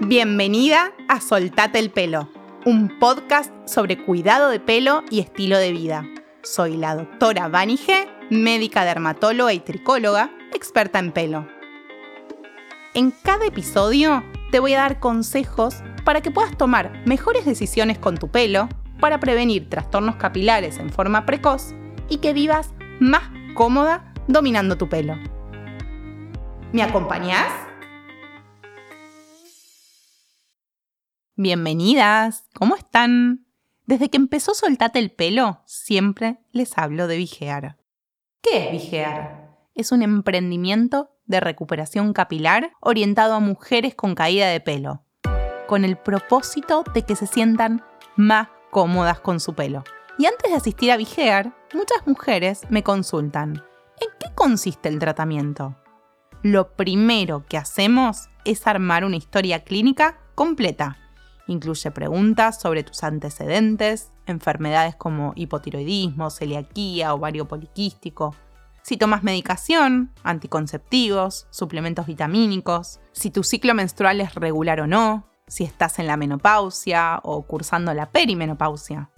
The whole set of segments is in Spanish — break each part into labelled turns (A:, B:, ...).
A: Bienvenida a Soltate el pelo, un podcast sobre cuidado de pelo y estilo de vida. Soy la doctora Vani G, médica dermatóloga y tricóloga, experta en pelo. En cada episodio te voy a dar consejos para que puedas tomar mejores decisiones con tu pelo, para prevenir trastornos capilares en forma precoz y que vivas más cómoda dominando tu pelo. ¿Me acompañás? Bienvenidas, ¿cómo están? Desde que empezó Soltate el pelo, siempre les hablo de Vigear. ¿Qué es Vigear? Es un emprendimiento de recuperación capilar orientado a mujeres con caída de pelo, con el propósito de que se sientan más cómodas con su pelo. Y antes de asistir a Vigear, muchas mujeres me consultan, ¿en qué consiste el tratamiento? Lo primero que hacemos es armar una historia clínica completa. Incluye preguntas sobre tus antecedentes, enfermedades como hipotiroidismo, celiaquía, ovario poliquístico, si tomas medicación, anticonceptivos, suplementos vitamínicos, si tu ciclo menstrual es regular o no, si estás en la menopausia o cursando la perimenopausia,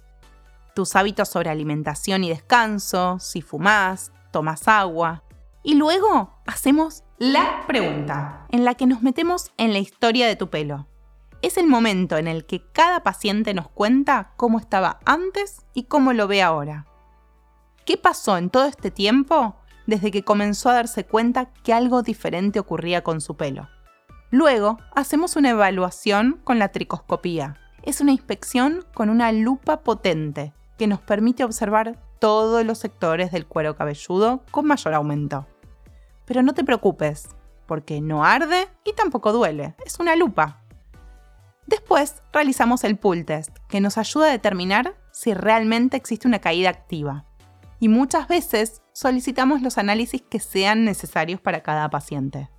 A: tus hábitos sobre alimentación y descanso, si fumas, tomas agua. Y luego hacemos la pregunta, en la que nos metemos en la historia de tu pelo. Es el momento en el que cada paciente nos cuenta cómo estaba antes y cómo lo ve ahora. ¿Qué pasó en todo este tiempo desde que comenzó a darse cuenta que algo diferente ocurría con su pelo? Luego, hacemos una evaluación con la tricoscopía. Es una inspección con una lupa potente que nos permite observar todos los sectores del cuero cabelludo con mayor aumento. Pero no te preocupes, porque no arde y tampoco duele, es una lupa. Después realizamos el pull test, que nos ayuda a determinar si realmente existe una caída activa y muchas veces solicitamos los análisis que sean necesarios para cada paciente.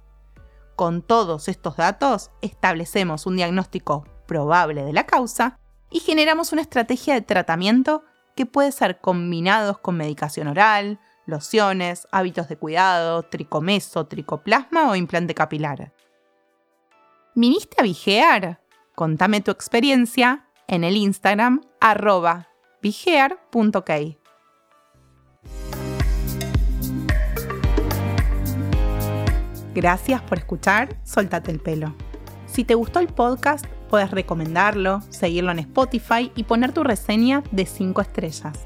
A: Con todos estos datos establecemos un diagnóstico probable de la causa y generamos una estrategia de tratamiento que puede ser combinados con medicación oral, lociones, hábitos de cuidado, tricomeso, tricoplasma o implante capilar. ¿Viniste a vigear? Contame tu experiencia en el Instagram arroba vigear.k. Gracias por escuchar Soltate el pelo. Si te gustó el podcast, puedes recomendarlo, seguirlo en Spotify y poner tu reseña de 5 estrellas.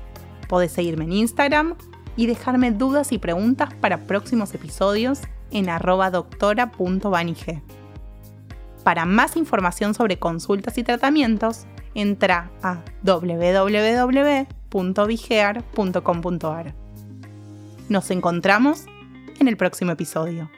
A: Puedes seguirme en Instagram y dejarme dudas y preguntas para próximos episodios en arroba doctora.vanige. Para más información sobre consultas y tratamientos, entra a www.vigear.com.ar. Nos encontramos en el próximo episodio.